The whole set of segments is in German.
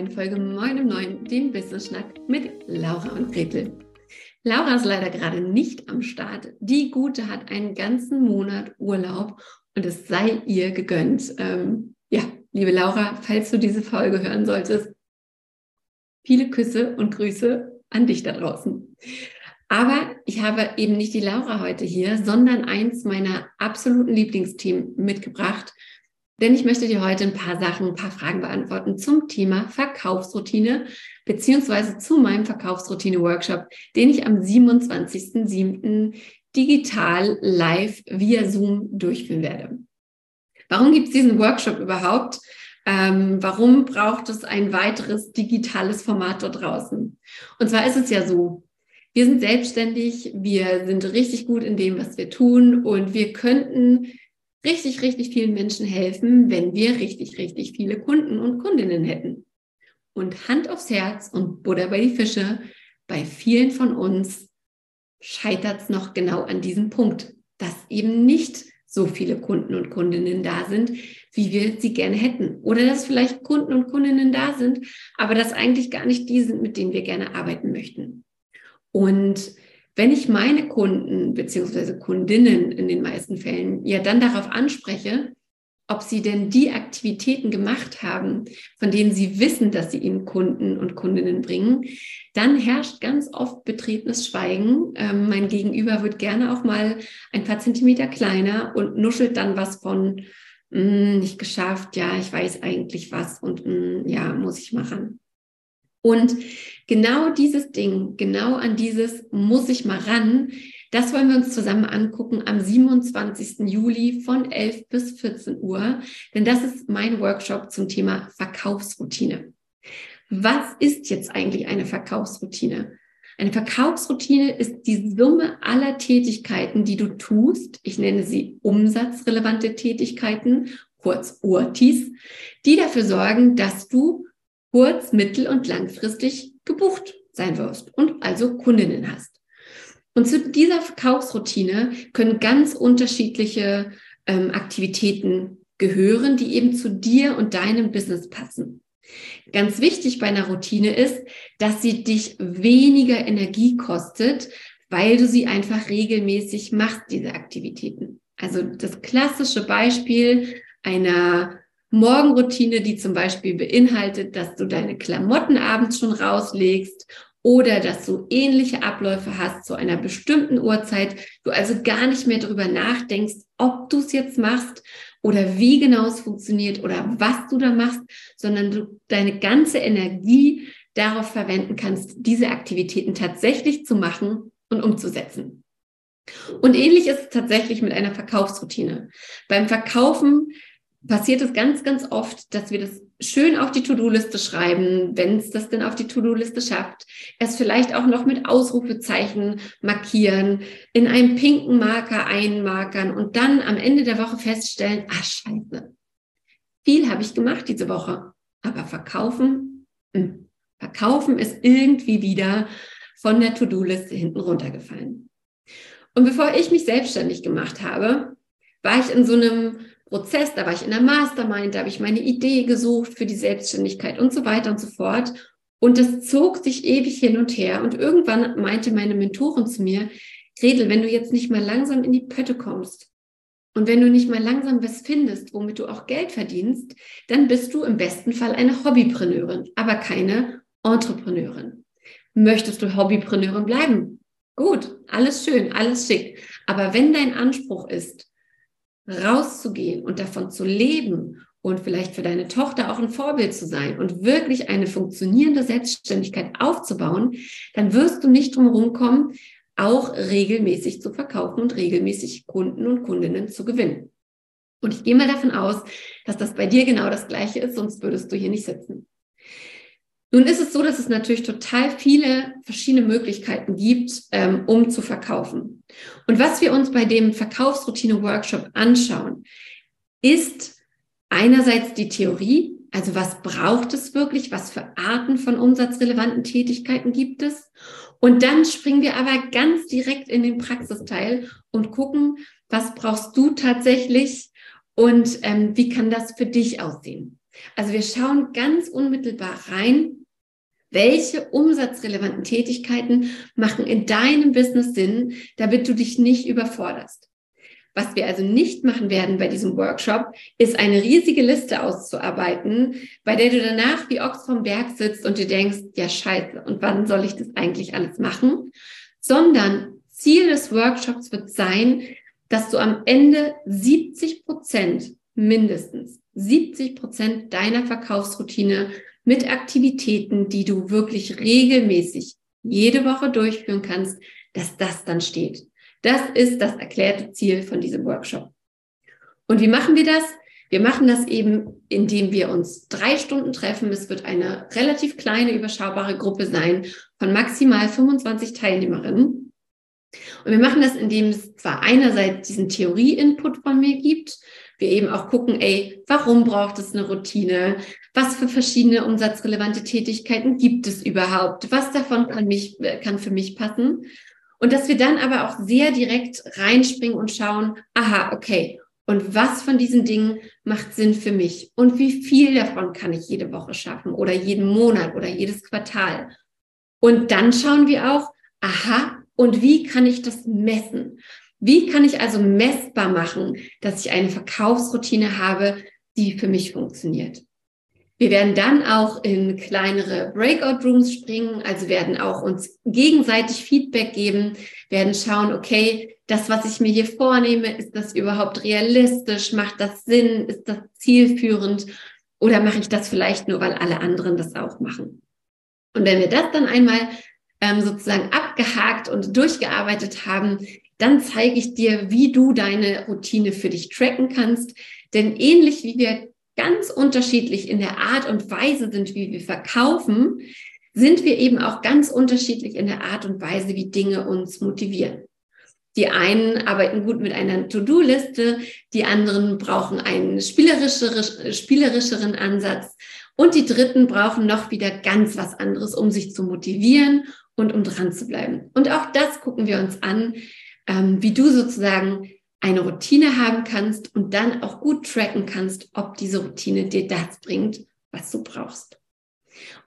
neuen Folge Moin im Neuen, dem Business Schnack mit Laura und Gretel. Laura ist leider gerade nicht am Start. Die Gute hat einen ganzen Monat Urlaub und es sei ihr gegönnt. Ähm, ja, liebe Laura, falls du diese Folge hören solltest, viele Küsse und Grüße an dich da draußen. Aber ich habe eben nicht die Laura heute hier, sondern eins meiner absoluten Lieblingsthemen mitgebracht. Denn ich möchte dir heute ein paar Sachen, ein paar Fragen beantworten zum Thema Verkaufsroutine beziehungsweise zu meinem Verkaufsroutine-Workshop, den ich am 27.07. digital live via Zoom durchführen werde. Warum gibt es diesen Workshop überhaupt? Ähm, warum braucht es ein weiteres digitales Format dort draußen? Und zwar ist es ja so, wir sind selbstständig, wir sind richtig gut in dem, was wir tun und wir könnten richtig, richtig vielen Menschen helfen, wenn wir richtig, richtig viele Kunden und Kundinnen hätten. Und Hand aufs Herz und Butter bei die Fische, bei vielen von uns scheitert es noch genau an diesem Punkt, dass eben nicht so viele Kunden und Kundinnen da sind, wie wir sie gerne hätten. Oder dass vielleicht Kunden und Kundinnen da sind, aber dass eigentlich gar nicht die sind, mit denen wir gerne arbeiten möchten. Und wenn ich meine Kunden beziehungsweise Kundinnen in den meisten Fällen ja dann darauf anspreche, ob sie denn die Aktivitäten gemacht haben, von denen sie wissen, dass sie ihnen Kunden und Kundinnen bringen, dann herrscht ganz oft betretenes Schweigen. Ähm, mein Gegenüber wird gerne auch mal ein paar Zentimeter kleiner und nuschelt dann was von, mm, nicht geschafft, ja, ich weiß eigentlich was und mm, ja, muss ich machen. Und genau dieses Ding, genau an dieses muss ich mal ran, das wollen wir uns zusammen angucken am 27. Juli von 11 bis 14 Uhr, denn das ist mein Workshop zum Thema Verkaufsroutine. Was ist jetzt eigentlich eine Verkaufsroutine? Eine Verkaufsroutine ist die Summe aller Tätigkeiten, die du tust. Ich nenne sie umsatzrelevante Tätigkeiten, kurz URTIs, die dafür sorgen, dass du kurz-, mittel- und langfristig gebucht sein wirst und also Kundinnen hast. Und zu dieser Verkaufsroutine können ganz unterschiedliche ähm, Aktivitäten gehören, die eben zu dir und deinem Business passen. Ganz wichtig bei einer Routine ist, dass sie dich weniger Energie kostet, weil du sie einfach regelmäßig machst, diese Aktivitäten. Also das klassische Beispiel einer Morgenroutine, die zum Beispiel beinhaltet, dass du deine Klamotten abends schon rauslegst oder dass du ähnliche Abläufe hast zu einer bestimmten Uhrzeit, du also gar nicht mehr darüber nachdenkst, ob du es jetzt machst oder wie genau es funktioniert oder was du da machst, sondern du deine ganze Energie darauf verwenden kannst, diese Aktivitäten tatsächlich zu machen und umzusetzen. Und ähnlich ist es tatsächlich mit einer Verkaufsroutine. Beim Verkaufen passiert es ganz, ganz oft, dass wir das schön auf die To-Do-Liste schreiben, wenn es das denn auf die To-Do-Liste schafft, es vielleicht auch noch mit Ausrufezeichen markieren, in einem pinken Marker einmarkern und dann am Ende der Woche feststellen, ah scheiße, viel habe ich gemacht diese Woche, aber verkaufen, hm, verkaufen ist irgendwie wieder von der To-Do-Liste hinten runtergefallen. Und bevor ich mich selbstständig gemacht habe, war ich in so einem Prozess, da war ich in der Mastermind, da habe ich meine Idee gesucht für die Selbstständigkeit und so weiter und so fort. Und das zog sich ewig hin und her. Und irgendwann meinte meine Mentorin zu mir, Gretel, wenn du jetzt nicht mal langsam in die Pötte kommst und wenn du nicht mal langsam was findest, womit du auch Geld verdienst, dann bist du im besten Fall eine Hobbypreneurin, aber keine Entrepreneurin. Möchtest du Hobbypreneurin bleiben? Gut, alles schön, alles schick. Aber wenn dein Anspruch ist, rauszugehen und davon zu leben und vielleicht für deine Tochter auch ein Vorbild zu sein und wirklich eine funktionierende Selbstständigkeit aufzubauen, dann wirst du nicht drum kommen, auch regelmäßig zu verkaufen und regelmäßig Kunden und Kundinnen zu gewinnen. Und ich gehe mal davon aus, dass das bei dir genau das Gleiche ist, sonst würdest du hier nicht sitzen. Nun ist es so, dass es natürlich total viele verschiedene Möglichkeiten gibt, ähm, um zu verkaufen. Und was wir uns bei dem Verkaufsroutine-Workshop anschauen, ist einerseits die Theorie, also was braucht es wirklich, was für Arten von umsatzrelevanten Tätigkeiten gibt es. Und dann springen wir aber ganz direkt in den Praxisteil und gucken, was brauchst du tatsächlich und ähm, wie kann das für dich aussehen. Also wir schauen ganz unmittelbar rein, welche umsatzrelevanten Tätigkeiten machen in deinem Business Sinn, damit du dich nicht überforderst. Was wir also nicht machen werden bei diesem Workshop, ist eine riesige Liste auszuarbeiten, bei der du danach wie Ochs vom Berg sitzt und dir denkst, ja scheiße, und wann soll ich das eigentlich alles machen? Sondern Ziel des Workshops wird sein, dass du am Ende 70 Prozent mindestens 70 Prozent deiner Verkaufsroutine mit Aktivitäten, die du wirklich regelmäßig jede Woche durchführen kannst, dass das dann steht. Das ist das erklärte Ziel von diesem Workshop. Und wie machen wir das? Wir machen das eben, indem wir uns drei Stunden treffen. Es wird eine relativ kleine, überschaubare Gruppe sein von maximal 25 Teilnehmerinnen. Und wir machen das, indem es zwar einerseits diesen Theorie-Input von mir gibt, wir eben auch gucken, ey, warum braucht es eine Routine? Was für verschiedene umsatzrelevante Tätigkeiten gibt es überhaupt? Was davon kann mich, kann für mich passen? Und dass wir dann aber auch sehr direkt reinspringen und schauen, aha, okay, und was von diesen Dingen macht Sinn für mich? Und wie viel davon kann ich jede Woche schaffen oder jeden Monat oder jedes Quartal? Und dann schauen wir auch, aha, und wie kann ich das messen? Wie kann ich also messbar machen, dass ich eine Verkaufsroutine habe, die für mich funktioniert? Wir werden dann auch in kleinere Breakout Rooms springen, also werden auch uns gegenseitig Feedback geben, werden schauen, okay, das, was ich mir hier vornehme, ist das überhaupt realistisch? Macht das Sinn? Ist das zielführend? Oder mache ich das vielleicht nur, weil alle anderen das auch machen? Und wenn wir das dann einmal ähm, sozusagen abgehakt und durchgearbeitet haben, dann zeige ich dir, wie du deine Routine für dich tracken kannst. Denn ähnlich wie wir ganz unterschiedlich in der Art und Weise sind, wie wir verkaufen, sind wir eben auch ganz unterschiedlich in der Art und Weise, wie Dinge uns motivieren. Die einen arbeiten gut mit einer To-Do-Liste, die anderen brauchen einen spielerischeren, spielerischeren Ansatz und die dritten brauchen noch wieder ganz was anderes, um sich zu motivieren und um dran zu bleiben. Und auch das gucken wir uns an, ähm, wie du sozusagen eine Routine haben kannst und dann auch gut tracken kannst, ob diese Routine dir das bringt, was du brauchst.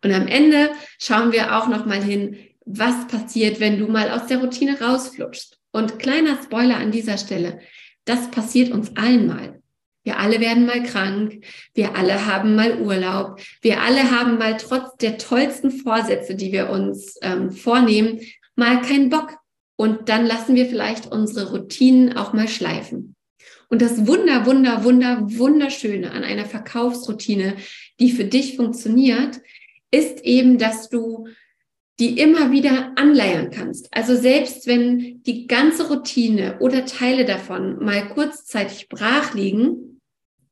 Und am Ende schauen wir auch noch mal hin, was passiert, wenn du mal aus der Routine rausflutschst. Und kleiner Spoiler an dieser Stelle, das passiert uns allen mal. Wir alle werden mal krank, wir alle haben mal Urlaub, wir alle haben mal trotz der tollsten Vorsätze, die wir uns ähm, vornehmen, mal keinen Bock und dann lassen wir vielleicht unsere Routinen auch mal schleifen. Und das Wunder, Wunder, Wunder, Wunderschöne an einer Verkaufsroutine, die für dich funktioniert, ist eben, dass du die immer wieder anleiern kannst. Also selbst wenn die ganze Routine oder Teile davon mal kurzzeitig brach liegen,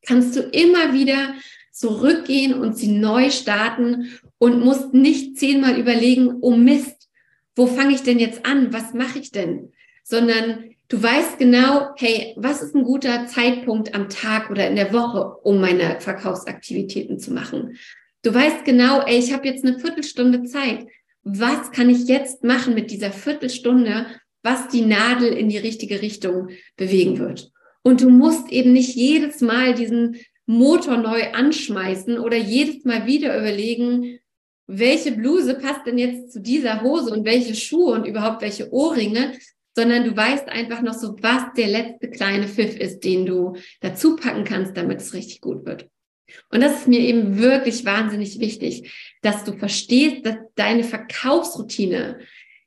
kannst du immer wieder zurückgehen und sie neu starten und musst nicht zehnmal überlegen, oh Mist, wo fange ich denn jetzt an? Was mache ich denn? Sondern du weißt genau, hey, was ist ein guter Zeitpunkt am Tag oder in der Woche, um meine Verkaufsaktivitäten zu machen? Du weißt genau, ey, ich habe jetzt eine Viertelstunde Zeit. Was kann ich jetzt machen mit dieser Viertelstunde, was die Nadel in die richtige Richtung bewegen wird? Und du musst eben nicht jedes Mal diesen Motor neu anschmeißen oder jedes Mal wieder überlegen, welche Bluse passt denn jetzt zu dieser Hose und welche Schuhe und überhaupt welche Ohrringe, sondern du weißt einfach noch so, was der letzte kleine Pfiff ist, den du dazu packen kannst, damit es richtig gut wird. Und das ist mir eben wirklich wahnsinnig wichtig, dass du verstehst, dass deine Verkaufsroutine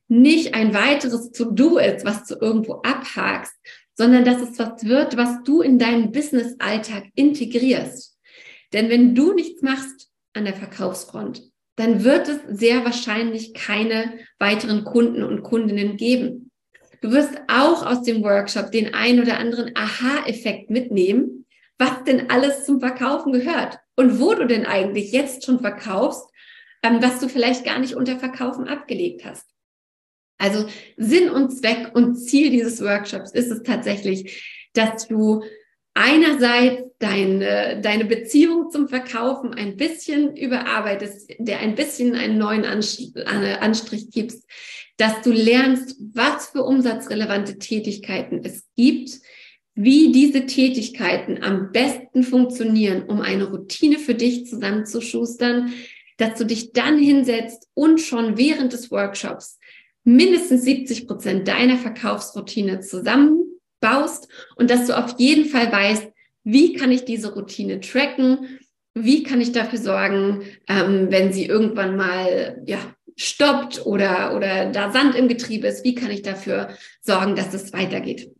nicht ein weiteres To-Do ist, was du irgendwo abhakst, sondern dass es was wird, was du in deinen Business-Alltag integrierst. Denn wenn du nichts machst an der Verkaufsfront, dann wird es sehr wahrscheinlich keine weiteren Kunden und Kundinnen geben. Du wirst auch aus dem Workshop den ein oder anderen Aha-Effekt mitnehmen, was denn alles zum Verkaufen gehört und wo du denn eigentlich jetzt schon verkaufst, ähm, was du vielleicht gar nicht unter Verkaufen abgelegt hast. Also Sinn und Zweck und Ziel dieses Workshops ist es tatsächlich, dass du einerseits deine, deine Beziehung zum Verkaufen ein bisschen überarbeitest, der ein bisschen einen neuen Anstrich gibst, dass du lernst, was für umsatzrelevante Tätigkeiten es gibt, wie diese Tätigkeiten am besten funktionieren, um eine Routine für dich zusammenzuschustern, dass du dich dann hinsetzt und schon während des Workshops mindestens 70 Prozent deiner Verkaufsroutine zusammenbaust und dass du auf jeden Fall weißt, wie kann ich diese Routine tracken, wie kann ich dafür sorgen, ähm, wenn sie irgendwann mal ja, stoppt oder, oder da Sand im Getriebe ist, wie kann ich dafür sorgen, dass es weitergeht.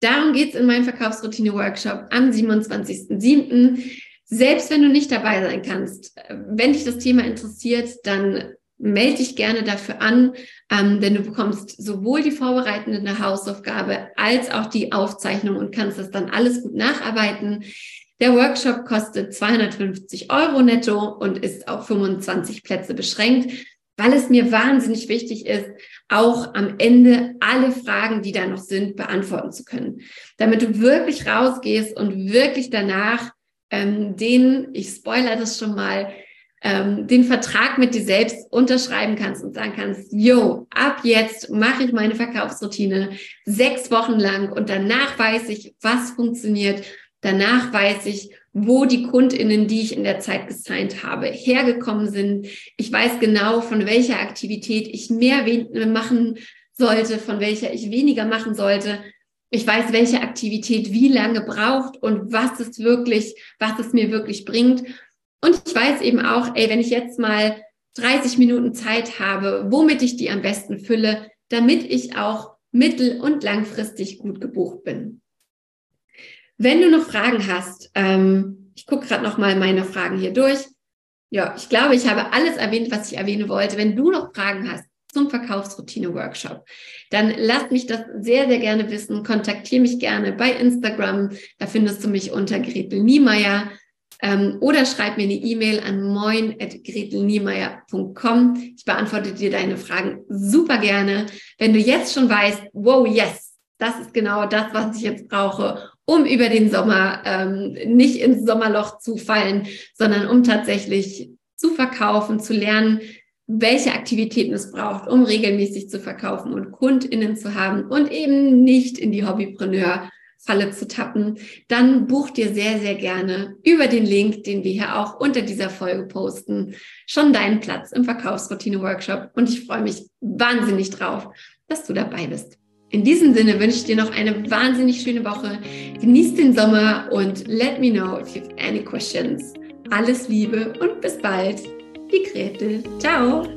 Darum geht es in meinem Verkaufsroutine-Workshop am 27.07. Selbst wenn du nicht dabei sein kannst, wenn dich das Thema interessiert, dann melde dich gerne dafür an, ähm, denn du bekommst sowohl die vorbereitende Hausaufgabe als auch die Aufzeichnung und kannst das dann alles gut nacharbeiten. Der Workshop kostet 250 Euro netto und ist auf 25 Plätze beschränkt, weil es mir wahnsinnig wichtig ist, auch am Ende alle Fragen, die da noch sind, beantworten zu können, damit du wirklich rausgehst und wirklich danach ähm, den, ich spoiler das schon mal, ähm, den Vertrag mit dir selbst unterschreiben kannst und sagen kannst, yo, ab jetzt mache ich meine Verkaufsroutine sechs Wochen lang und danach weiß ich, was funktioniert. Danach weiß ich, wo die Kundinnen, die ich in der Zeit gesigned habe, hergekommen sind. Ich weiß genau, von welcher Aktivität ich mehr machen sollte, von welcher ich weniger machen sollte. Ich weiß, welche Aktivität wie lange braucht und was es wirklich, was es mir wirklich bringt. Und ich weiß eben auch, ey, wenn ich jetzt mal 30 Minuten Zeit habe, womit ich die am besten fülle, damit ich auch mittel- und langfristig gut gebucht bin. Wenn du noch Fragen hast, ähm, ich gucke gerade noch mal meine Fragen hier durch. Ja, ich glaube, ich habe alles erwähnt, was ich erwähnen wollte. Wenn du noch Fragen hast zum Verkaufsroutine-Workshop, dann lass mich das sehr, sehr gerne wissen. Kontaktiere mich gerne bei Instagram. Da findest du mich unter Gretel Niemeyer. Ähm, oder schreib mir eine E-Mail an moin.gretelniemeyer.com. Ich beantworte dir deine Fragen super gerne. Wenn du jetzt schon weißt, wow, yes, das ist genau das, was ich jetzt brauche, um über den Sommer ähm, nicht ins Sommerloch zu fallen, sondern um tatsächlich zu verkaufen, zu lernen, welche Aktivitäten es braucht, um regelmäßig zu verkaufen und KundInnen zu haben und eben nicht in die Hobbypreneur Falle zu tappen, dann buch dir sehr, sehr gerne über den Link, den wir hier auch unter dieser Folge posten, schon deinen Platz im Verkaufsroutine-Workshop. Und ich freue mich wahnsinnig drauf, dass du dabei bist. In diesem Sinne wünsche ich dir noch eine wahnsinnig schöne Woche. Genieß den Sommer und let me know if you have any questions. Alles Liebe und bis bald. Die Gretel. Ciao.